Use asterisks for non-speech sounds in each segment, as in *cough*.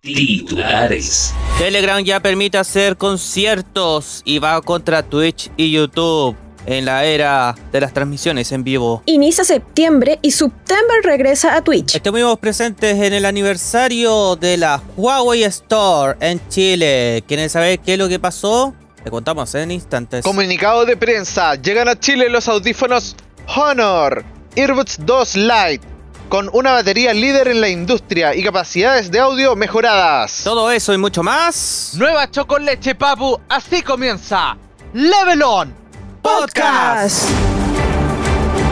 Titulares. Telegram ya permite hacer conciertos y va contra Twitch y YouTube en la era de las transmisiones en vivo. Inicia septiembre y September regresa a Twitch. Estuvimos presentes en el aniversario de la Huawei Store en Chile. ¿Quieren saber qué es lo que pasó? Le contamos en instantes. Comunicado de prensa. Llegan a Chile los audífonos Honor Earbuds 2 Lite con una batería líder en la industria y capacidades de audio mejoradas. Todo eso y mucho más. Nueva Chocoleche Papu, así comienza. Level On Podcast.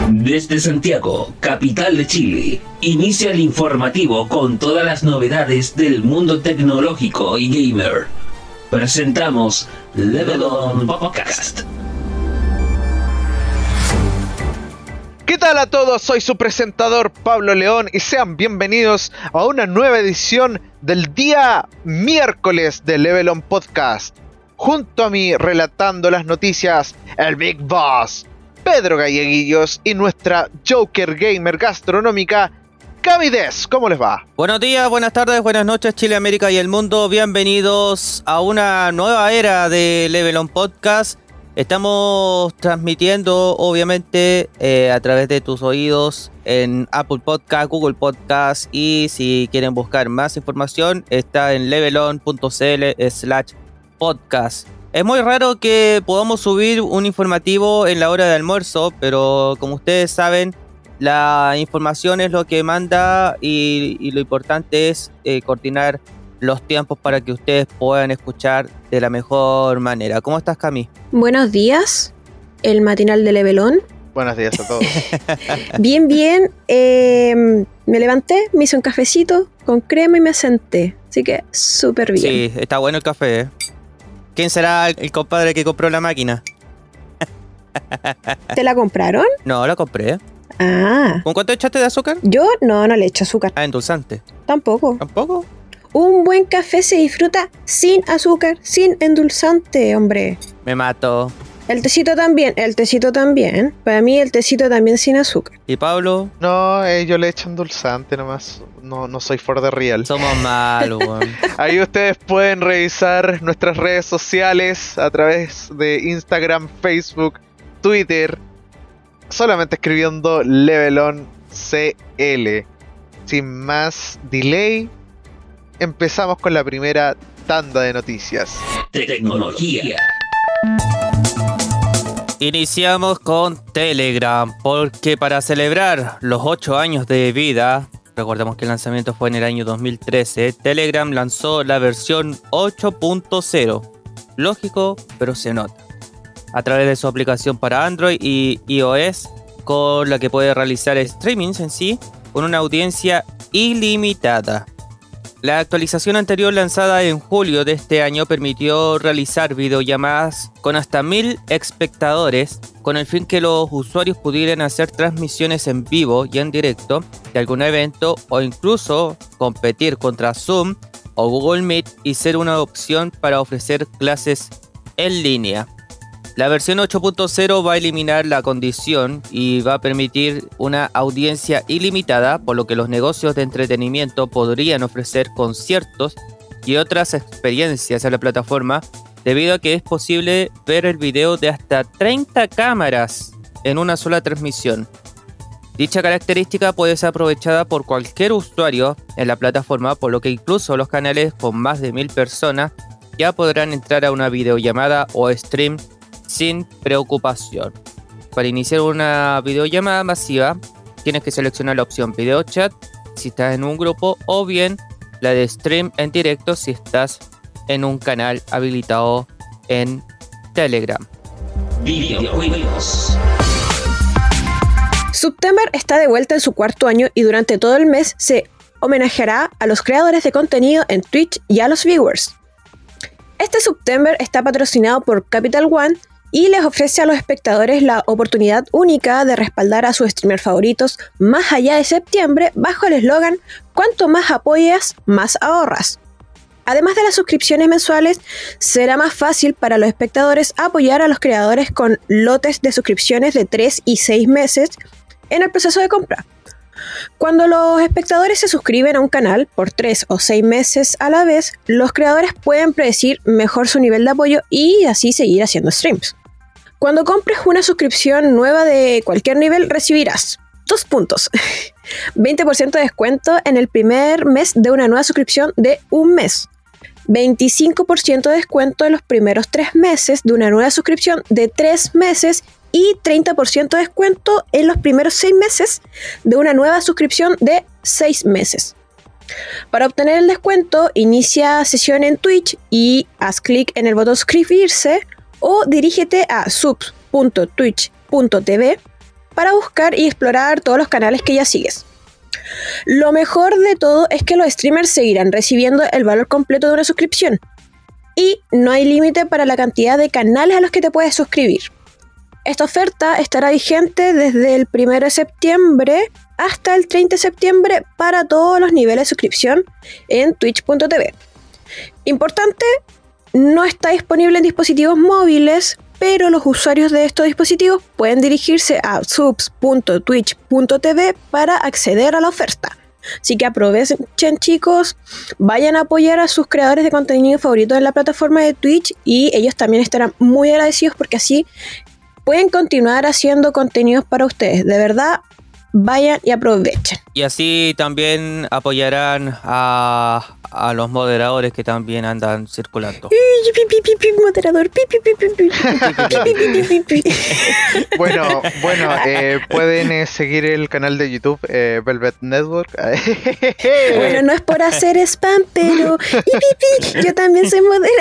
Desde Santiago, capital de Chile, inicia el informativo con todas las novedades del mundo tecnológico y gamer. Presentamos Level On Podcast. ¿Qué tal a todos? Soy su presentador Pablo León y sean bienvenidos a una nueva edición del día miércoles de Level On Podcast. Junto a mí relatando las noticias, el Big Boss, Pedro Galleguillos y nuestra Joker Gamer gastronómica, Camides. ¿Cómo les va? Buenos días, buenas tardes, buenas noches Chile, América y el mundo. Bienvenidos a una nueva era de Level On Podcast. Estamos transmitiendo, obviamente, eh, a través de tus oídos en Apple Podcast, Google Podcast y si quieren buscar más información, está en levelon.cl slash podcast. Es muy raro que podamos subir un informativo en la hora de almuerzo, pero como ustedes saben, la información es lo que manda y, lo importante es eh, coordinar los tiempos para que ustedes puedan escuchar de la mejor manera. ¿Cómo estás, Cami? Buenos días, el matinal de Levelón. Buenos días a todos. *laughs* Bien, bien. eh, me levanté, me hice un cafecito con crema y me senté. Así que súper bien. Sí, está bueno el café. ¿eh? ¿Quién será el compadre que compró la máquina? *laughs* ¿Te la compraron? No, la compré. Ah. ¿Con cuánto echaste de azúcar? Yo no, no le echo azúcar. Ah, endulzante. Tampoco. ¿Tampoco? Un buen café se disfruta sin azúcar, sin endulzante, hombre. Me mato. El tecito también, el tecito también. Para mí el tecito también sin azúcar. ¿Y Pablo? No, eh, yo le echo endulzante nomás. No, no soy for the real. Somos malos, weón. *laughs* Ahí ustedes pueden revisar nuestras redes sociales a través de Instagram, Facebook, Twitter, solamente escribiendo Levelon CL. Sin más delay, empezamos con la primera tanda de noticias. Tecnología. Iniciamos con Telegram, porque para celebrar los 8 años de vida, recordemos que el lanzamiento fue en el año 2013, Telegram lanzó la versión 8.0. Lógico, pero se nota. A través de su aplicación para Android y iOS, con la que puede realizar streamings en sí, con una audiencia ilimitada. La actualización anterior lanzada en julio de este año permitió realizar videollamadas con hasta mil espectadores con el fin que los usuarios pudieran hacer transmisiones en vivo y en directo de algún evento o incluso competir contra Zoom o Google Meet y ser una opción para ofrecer clases en línea. La versión 8.0 va a eliminar la condición y va a permitir una audiencia ilimitada, por lo que los negocios de entretenimiento podrían ofrecer conciertos y otras experiencias a la plataforma, debido a que es posible ver el video de hasta 30 cámaras en una sola transmisión. Dicha característica puede ser aprovechada por cualquier usuario en la plataforma, por lo que incluso los canales con más de mil personas ya podrán entrar a una videollamada o stream sin preocupación. Para iniciar una videollamada masiva, tienes que seleccionar la opción video chat si estás en un grupo o bien la de stream en directo si estás en un canal habilitado en Telegram. Videojuegos. September está de vuelta en su cuarto año y durante todo el mes se homenajeará a los creadores de contenido en Twitch y a los viewers. Este September está patrocinado por Capital One y les ofrece a los espectadores la oportunidad única de respaldar a sus streamers favoritos más allá de septiembre bajo el eslogan Cuanto más apoyas, más ahorras. Además de las suscripciones mensuales, será más fácil para los espectadores apoyar a los creadores con lotes de suscripciones de 3 y 6 meses en el proceso de compra. Cuando los espectadores se suscriben a un canal por 3 o 6 meses a la vez, los creadores pueden predecir mejor su nivel de apoyo y así seguir haciendo streams. Cuando compres una suscripción nueva de cualquier nivel, recibirás dos puntos. *laughs* 20% de descuento en el primer mes de una nueva suscripción de un mes. 25% de descuento en los primeros tres meses de una nueva suscripción de tres meses y 30% de descuento en los primeros seis meses de una nueva suscripción de seis meses. Para obtener el descuento, inicia sesión en Twitch y haz clic en el botón suscribirse o dirígete a subs.twitch.tv para buscar y explorar todos los canales que ya sigues. Lo mejor de todo es que los streamers seguirán recibiendo el valor completo de una suscripción y no hay límite para la cantidad de canales a los que te puedes suscribir. Esta oferta estará vigente desde el 1 de septiembre hasta el 30 de septiembre para todos los niveles de suscripción en twitch.tv. Importante, no está disponible en dispositivos móviles, pero los usuarios de estos dispositivos pueden dirigirse a subs.twitch.tv para acceder a la oferta. Así que aprovechen chicos, vayan a apoyar a sus creadores de contenido favoritos en la plataforma de Twitch y ellos también estarán muy agradecidos porque así pueden continuar haciendo contenidos para ustedes. De verdad, vayan y aprovechen. Y así también apoyarán a, a los moderadores que también andan circulando. Moderador. Bueno, bueno, eh, pueden eh, seguir el canal de YouTube eh, Velvet Network. Bueno, no es por hacer spam, pero yo también soy moderadora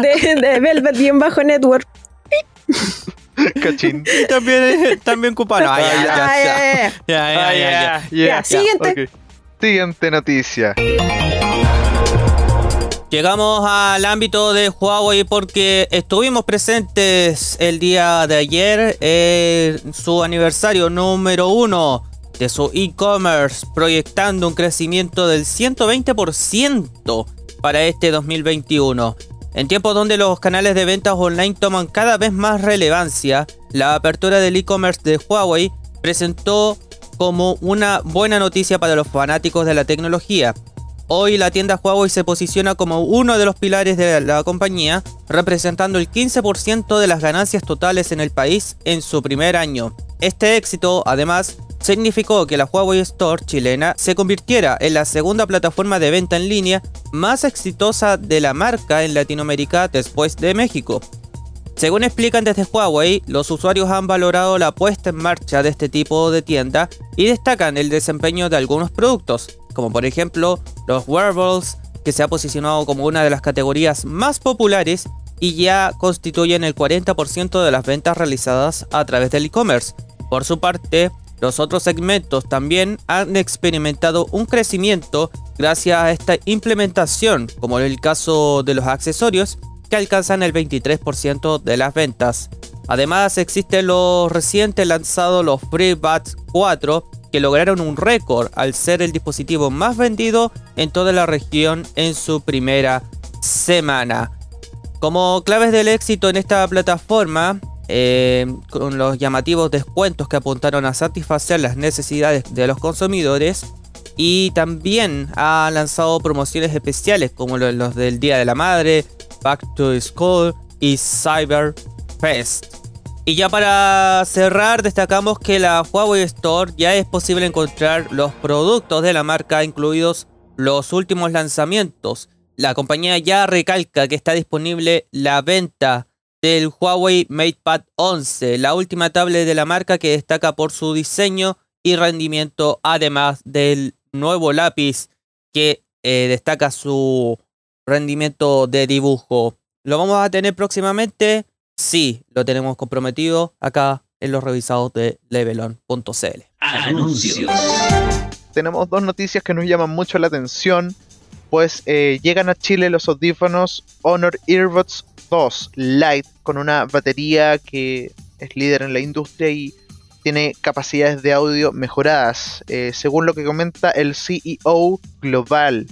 de, de, de Velvet-Network. Cachín. Y también, también cupano. Ah, ya, ya, ya. Ah, ya, ya, Ya, ya, ya, ya. Ya, siguiente. Siguiente noticia. Llegamos al ámbito de Huawei porque estuvimos presentes el día de ayer en su aniversario número uno de su e-commerce, proyectando un crecimiento del 120% para este 2021. En tiempos donde los canales de ventas online toman cada vez más relevancia, la apertura del e-commerce de Huawei presentó como una buena noticia para los fanáticos de la tecnología. Hoy la tienda Huawei se posiciona como uno de los pilares de la compañía, representando el 15% de las ganancias totales en el país en su primer año. Este éxito, además, significó que la Huawei Store chilena se convirtiera en la segunda plataforma de venta en línea más exitosa de la marca en Latinoamérica después de México. Según explican desde Huawei, los usuarios han valorado la puesta en marcha de este tipo de tienda y destacan el desempeño de algunos productos, como por ejemplo los wearables, que se ha posicionado como una de las categorías más populares y ya constituyen el 40% de las ventas realizadas a través del e-commerce. Por su parte, los otros segmentos también han experimentado un crecimiento gracias a esta implementación, como en el caso de los accesorios, que alcanzan el 23% de las ventas. Además, existen los recientes lanzados los FreeBuds 4, que lograron un récord al ser el dispositivo más vendido en toda la región en su primera semana. Como claves del éxito en esta plataforma, eh, con los llamativos descuentos que apuntaron a satisfacer las necesidades de los consumidores, y también ha lanzado promociones especiales como los del Día de la Madre, Back to School y Cyber Fest. Y ya para cerrar, destacamos que la Huawei Store ya es posible encontrar los productos de la marca, incluidos los últimos lanzamientos. La compañía ya recalca que está disponible la venta del Huawei MatePad 11, la última tablet de la marca que destaca por su diseño y rendimiento, además del nuevo lápiz que eh, destaca su rendimiento de dibujo. ¿Lo vamos a tener próximamente? Sí, lo tenemos comprometido acá en los revisados de levelon.cl. Anuncios. Tenemos dos noticias que nos llaman mucho la atención. Pues eh, llegan a Chile los audífonos Honor Earbuds 2 Lite con una batería que es líder en la industria y tiene capacidades de audio mejoradas. Eh, según lo que comenta el CEO global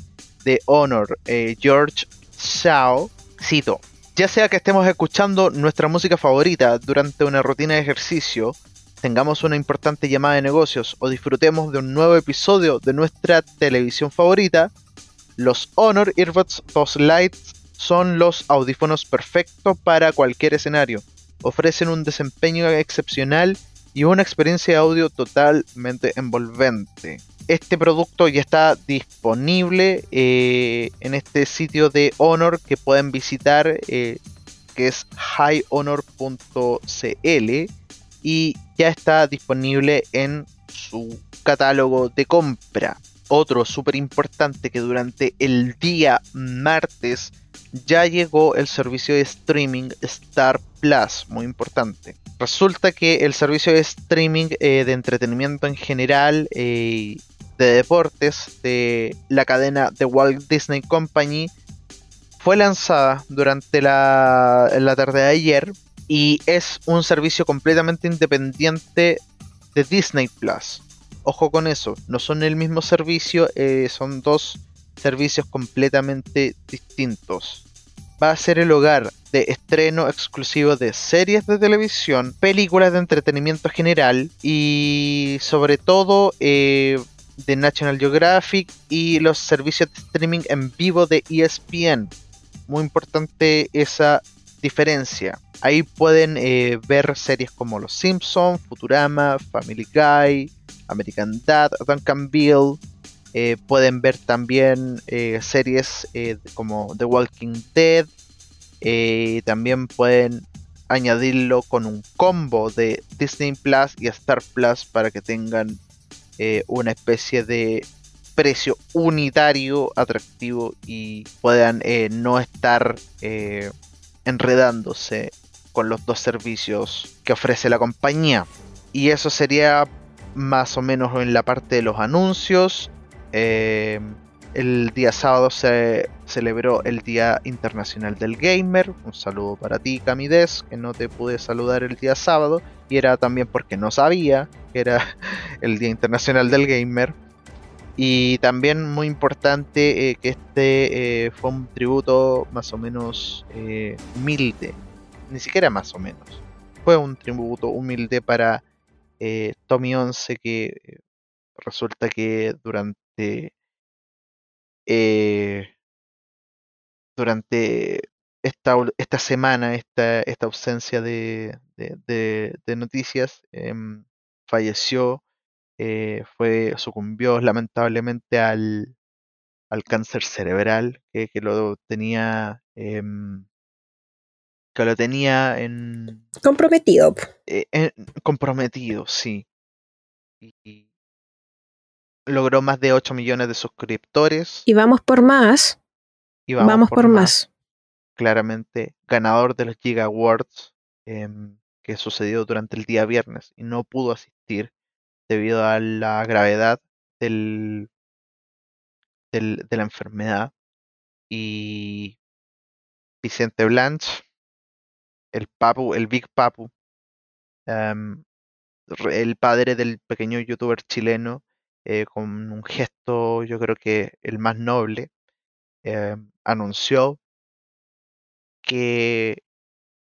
de Honor, eh, George Shao, cito, ya sea que estemos escuchando nuestra música favorita durante una rutina de ejercicio, tengamos una importante llamada de negocios o disfrutemos de un nuevo episodio de nuestra televisión favorita, los Honor Earbuds 2 Lite son los audífonos perfectos para cualquier escenario. Ofrecen un desempeño excepcional y una experiencia de audio totalmente envolvente. Este producto ya está disponible eh, en este sitio de Honor que pueden visitar, eh, que es highhonor.cl y ya está disponible en su catálogo de compra. Otro súper importante que durante el día martes ya llegó el servicio de streaming Star Plus, muy importante. Resulta que el servicio de streaming eh, de entretenimiento en general, de deportes, de la cadena The Walt Disney Company, fue lanzada durante la, la tarde de ayer y es un servicio completamente independiente de Disney Plus. Ojo con eso, no son el mismo servicio, eh, son dos servicios completamente distintos. Va a ser el hogar de estreno exclusivo de series de televisión, películas de entretenimiento general y sobre todo eh, de National Geographic y los servicios de streaming en vivo de ESPN. Muy importante esa diferencia. Ahí pueden eh, ver series como Los Simpsons, Futurama, Family Guy, American Dad, Duncan Bill. Eh, pueden ver también eh, series como The Walking Dead. también pueden añadirlo con un combo de Disney Plus y Star Plus para que tengan una especie de precio unitario atractivo y puedan no estar enredándose con los dos servicios que ofrece la compañía. Y eso sería más o menos en la parte de los anuncios. Eh, el día sábado se celebró el Día Internacional del Gamer. Un saludo para ti, Camides, que no te pude saludar el día sábado. Y era también porque no sabía que era *laughs* el Día Internacional del Gamer. Y también muy importante eh, que este eh, fue un tributo más o menos eh, humilde, ni siquiera más o menos. Fue un tributo humilde para Tommy 11 que resulta que durante durante esta, esta semana, esta, esta ausencia de, de noticias, em, falleció eh, fue, sucumbió lamentablemente al, al cáncer cerebral que, lo tenía em, que lo tenía en comprometido eh, comprometido sí. Y, logró más de 8 millones de suscriptores y vamos por más y vamos, por, más. claramente ganador de los Giga Awards em, que sucedió durante el día viernes y no pudo asistir debido a la gravedad del, del, de la enfermedad. Y Vicente Blanche, el Papu, el Big Papu, em, el padre del pequeño youtuber chileno, eh, con un gesto yo creo que el más noble, em, anunció que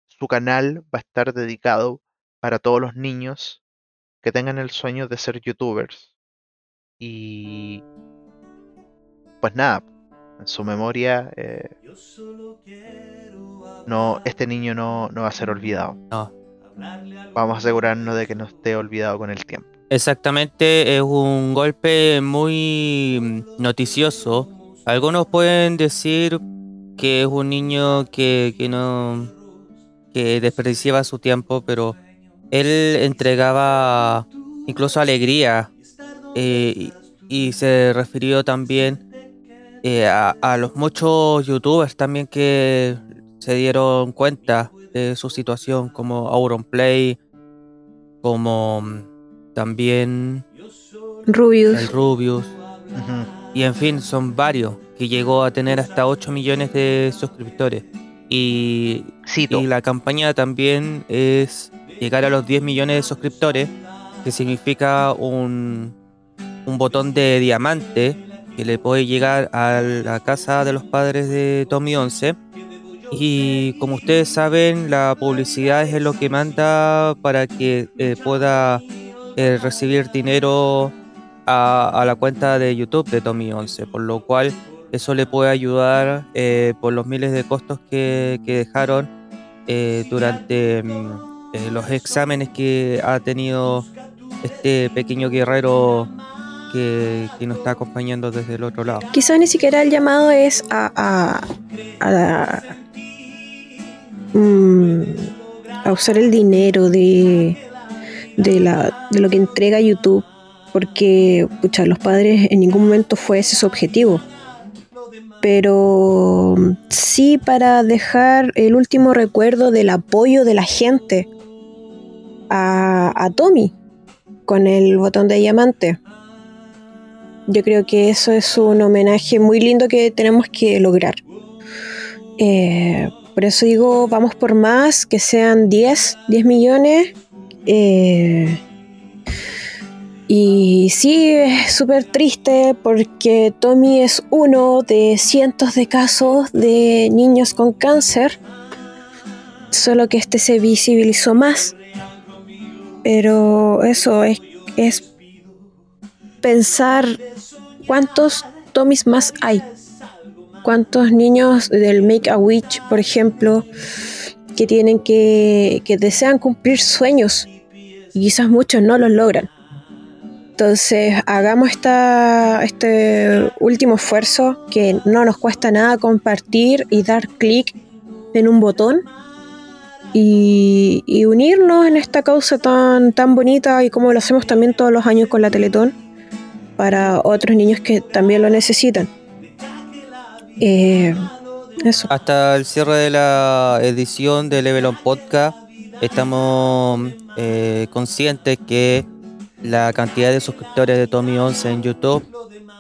su canal va a estar dedicado para todos los niños que tengan el sueño de ser youtubers. Y pues nada, en su memoria, eh, no, este niño no, no va a ser olvidado. No. Vamos a asegurarnos de que no esté olvidado con el tiempo. Exactamente, es un golpe muy noticioso. Algunos pueden decir que es un niño que, que no que desperdiciaba su tiempo, pero él entregaba incluso alegría eh, y, se refirió también eh, a, los muchos youtubers también que se dieron cuenta de su situación como Auronplay como también Rubius, el Rubius. Y en fin son varios que llegó a tener hasta 8 millones de suscriptores. Y, y la campaña también es llegar a los 10 millones de suscriptores, que significa un, un botón de diamante que le puede llegar a la casa de los padres de Tommy 11 Y como ustedes saben, la publicidad es lo que manda para que eh, pueda eh, recibir dinero a, la cuenta de YouTube de Tommy 11, por lo cual eso le puede ayudar eh, por los miles de costos que, que dejaron eh, durante mm, los exámenes que ha tenido este pequeño guerrero que, que nos está acompañando desde el otro lado. Quizás ni siquiera el llamado es a, a, a, mm, a usar el dinero de, de, la, de lo que entrega YouTube, porque pucha, los padres en ningún momento fue ese su objetivo. Pero sí para dejar el último recuerdo del apoyo de la gente a, a Tommy con el botón de diamante. Yo creo que eso es un homenaje muy lindo que tenemos que lograr. Eh, por eso digo, vamos por más, que sean 10, 10 millones. Eh, y sí, es súper triste porque Tommy es uno de cientos de casos de niños con cáncer, solo que este se visibilizó más. Pero eso es, es pensar cuántos Tommys más hay. Cuántos niños del Make a Witch, por ejemplo, que tienen que, que desean cumplir sueños y quizás muchos no los logran. Entonces, hagamos esta, este último esfuerzo que no nos cuesta nada compartir y dar clic en un botón y, unirnos en esta causa tan, tan bonita y como lo hacemos también todos los años con la Teletón para otros niños que también lo necesitan. Eh, eso. Hasta el cierre de la edición de Level On Podcast, estamos eh, conscientes que la cantidad de suscriptores de Tommy 11 en YouTube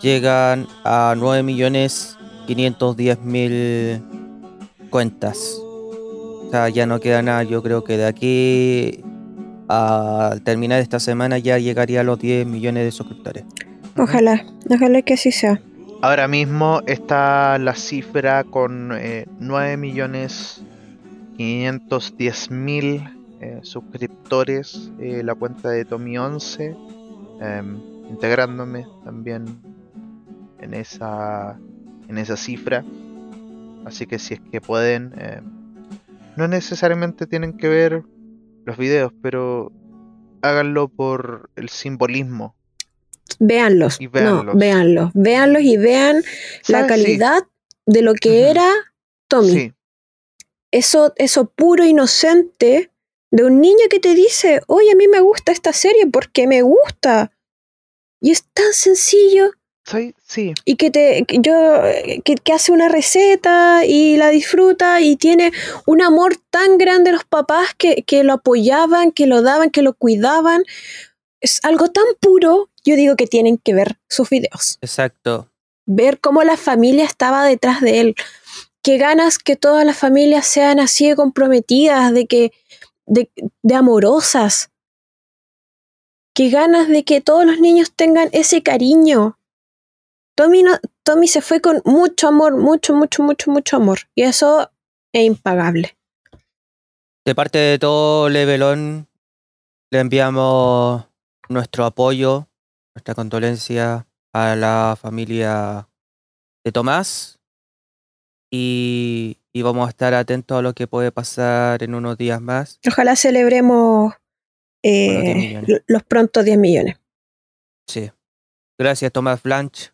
llegan a 9.510.000 cuentas. O sea, ya no queda nada. Yo creo que de aquí a terminar esta semana ya llegaría a los 10 millones de suscriptores. Ojalá, ojalá que así sea. Ahora mismo está la cifra con eh, 9.510.000 eh, suscriptores eh, la cuenta de Tommy11 em, integrándome también en esa en esa cifra. Así que si es que pueden eh, no necesariamente tienen que ver los videos pero háganlo por el simbolismo Véanlos, Y no, véanlos. véanlos, y vean la calidad de lo que era Tommy. sí Eso, eso puro inocente de un niño que te dice, oye, a mí me gusta esta serie porque me gusta. Y es tan sencillo soy sí y que te que yo que, que hace una receta y la disfruta y tiene un amor tan grande los papás que, que lo apoyaban, que lo daban, que lo cuidaban. Es algo tan puro, yo digo que tienen que ver sus videos Exacto. ver cómo la familia estaba detrás de él. Qué ganas que todas las familias sean así de comprometidas, de que, de, de amorosas. Qué ganas de que todos los niños tengan ese cariño. Tommy, no- Tommy se fue con mucho amor, mucho, mucho, mucho, mucho amor. Y eso es impagable. De parte de todo Levelón, le enviamos nuestro apoyo, nuestra condolencia a la familia de Tomás y, y vamos a estar atentos a lo que puede pasar en unos días más. Ojalá celebremos eh, Bueno, 10 millones. lo- los prontos 10 millones. Sí. Gracias Tomás Blanch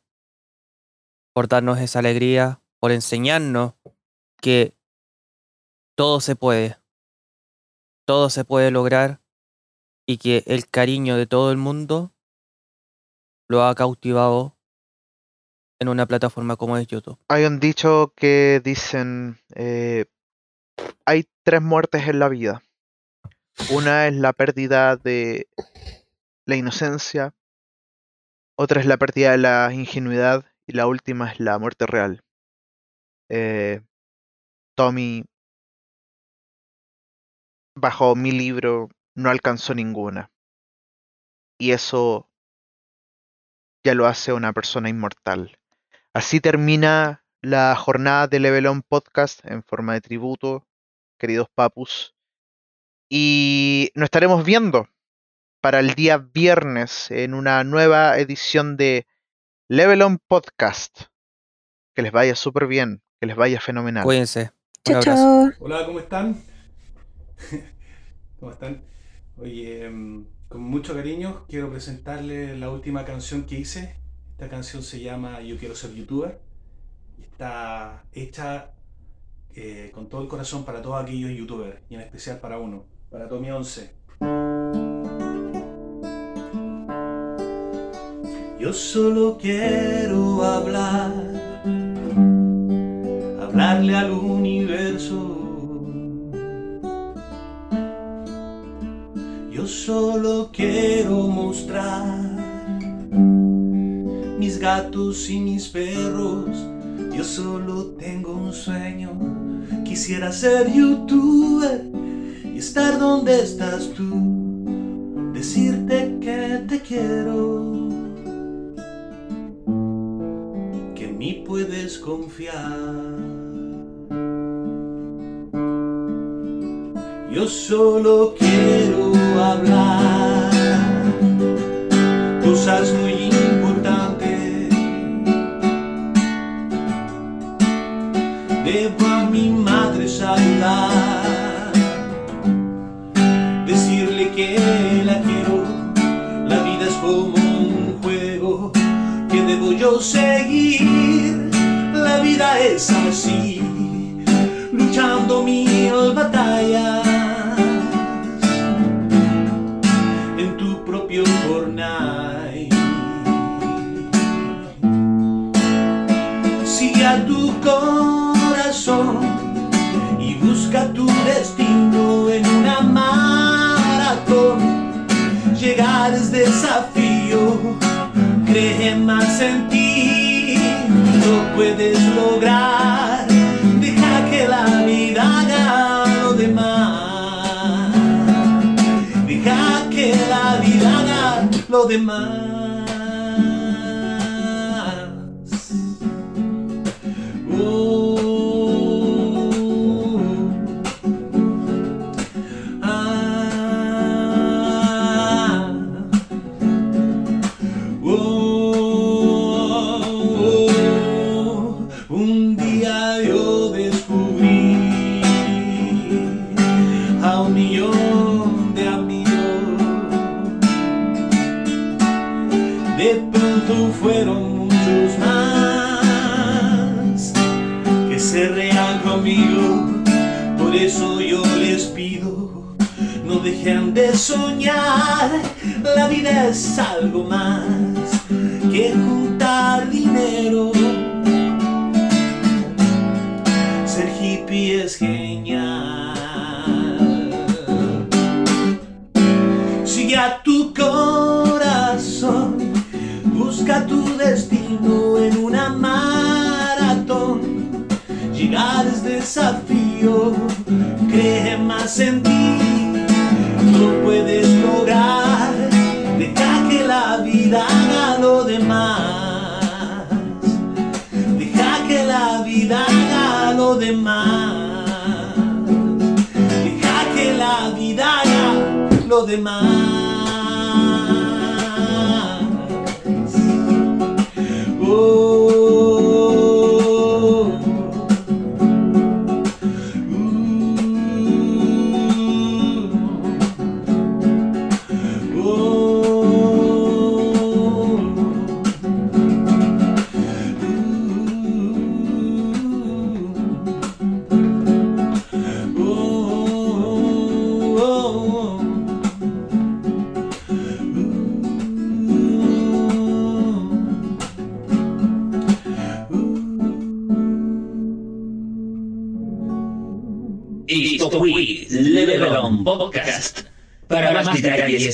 por darnos esa alegría, por enseñarnos que todo se puede, todo se puede lograr y que el cariño de todo el mundo lo ha cautivado en una plataforma como es YouTube. hay un dicho que dicen eh, hay tres muertes en la vida una es la pérdida de la inocencia otra es la pérdida de la ingenuidad y la última es la muerte real Eh, Tommy bajo mi libro no alcanzó ninguna y eso ya lo hace una persona inmortal así termina la jornada de Level On Podcast en forma de tributo, queridos papus. Y nos estaremos viendo para el día viernes en una nueva edición de Level On Podcast. Que les vaya súper bien, que les vaya fenomenal. Cuídense. Chao, chao. Hola, ¿cómo están? *laughs* ¿Cómo están? Oye, em, con mucho cariño quiero presentarles la última canción que hice. Esta canción se llama Yo quiero ser youtuber está hecha eh, con todo el corazón para todos aquellos youtubers y en especial para uno, para Tommy 11. Yo solo quiero hablar, hablarle al universo. Solo quiero mostrar mis gatos y mis perros. Yo solo tengo un sueño. Quisiera ser youtuber y estar donde estás tú. Decirte que te quiero. Que en mí puedes confiar. Yo solo quiero hablar cosas muy importantes. Debo a mi madre saludar, decirle que la quiero. La vida es como un juego que debo yo seguir. La vida es así luchando mil batallas corazón y busca tu destino en una maratón. Llegar es desafío, cree más en ti, lo puedes lograr. Deja que la vida haga lo demás. Deja que la vida haga lo demás. Es genial. Sigue a tu corazón, busca tu destino en una maratón. Llegar es desafío, cree más en ti, lo puedes lograr. Deja que la vida lo demás. Oh.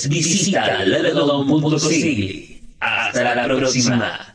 Visita levelon.cl. Hasta la próxima.